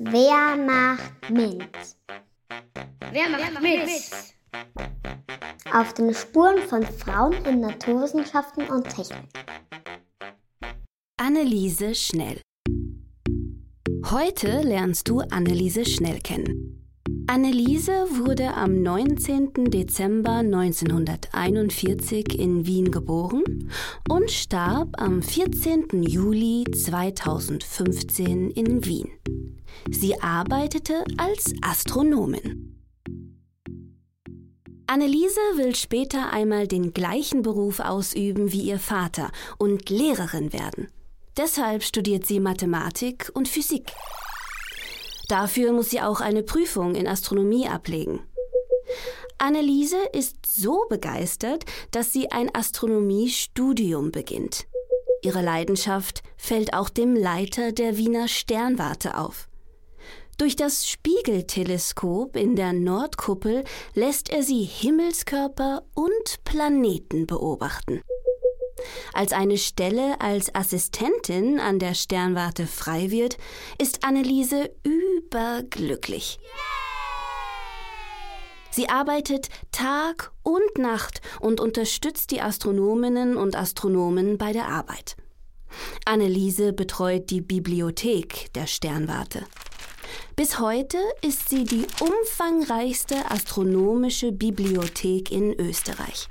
Wer macht mit? Wer macht mit? Auf den Spuren von Frauen in Naturwissenschaften und Technik. Anneliese Schnell. Heute lernst du Anneliese Schnell kennen. Anneliese wurde am 19. Dezember 1941 in Wien geboren und starb am 14. Juli 2015 in Wien. Sie arbeitete als Astronomin. Anneliese will später einmal den gleichen Beruf ausüben wie ihr Vater und Lehrerin werden. Deshalb studiert sie Mathematik und Physik. Dafür muss sie auch eine Prüfung in Astronomie ablegen. Anneliese ist so begeistert, dass sie ein Astronomiestudium beginnt. Ihre Leidenschaft fällt auch dem Leiter der Wiener Sternwarte auf. Durch das Spiegelteleskop in der Nordkuppel lässt er sie Himmelskörper und Planeten beobachten. Als eine Stelle als Assistentin an der Sternwarte frei wird, ist Anneliese überglücklich. Sie arbeitet Tag und Nacht und unterstützt die Astronominnen und Astronomen bei der Arbeit. Anneliese betreut die Bibliothek der Sternwarte. Bis heute ist sie die umfangreichste astronomische Bibliothek in Österreich.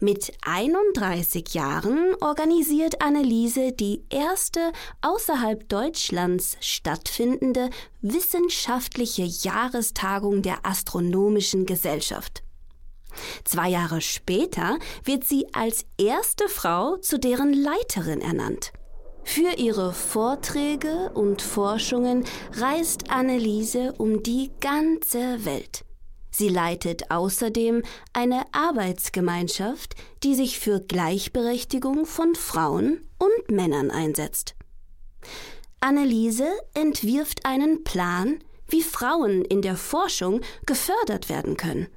Mit 31 Jahren organisiert Anneliese die erste außerhalb Deutschlands stattfindende wissenschaftliche Jahrestagung der Astronomischen Gesellschaft. Zwei Jahre später wird sie als erste Frau zu deren Leiterin ernannt. Für ihre Vorträge und Forschungen reist Anneliese um die ganze Welt. Sie leitet außerdem eine Arbeitsgemeinschaft, die sich für Gleichberechtigung von Frauen und Männern einsetzt. Anneliese entwirft einen Plan, wie Frauen in der Forschung gefördert werden können.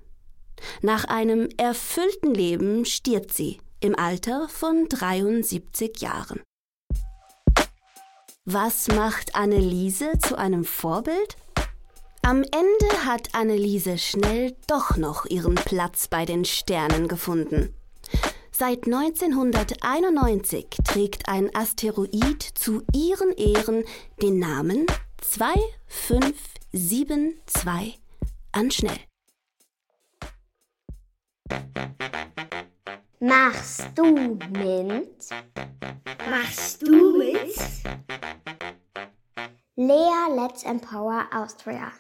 Nach einem erfüllten Leben stirbt sie im Alter von 73 Jahren. Was macht Anneliese zu einem Vorbild? Am Ende hat Anneliese schnell doch noch ihren Platz bei den Sternen gefunden. Seit 1991 trägt ein Asteroid zu ihren Ehren den Namen 2572 an Schnell. Machst du mit? Machst du mit? Let's Empower Austria.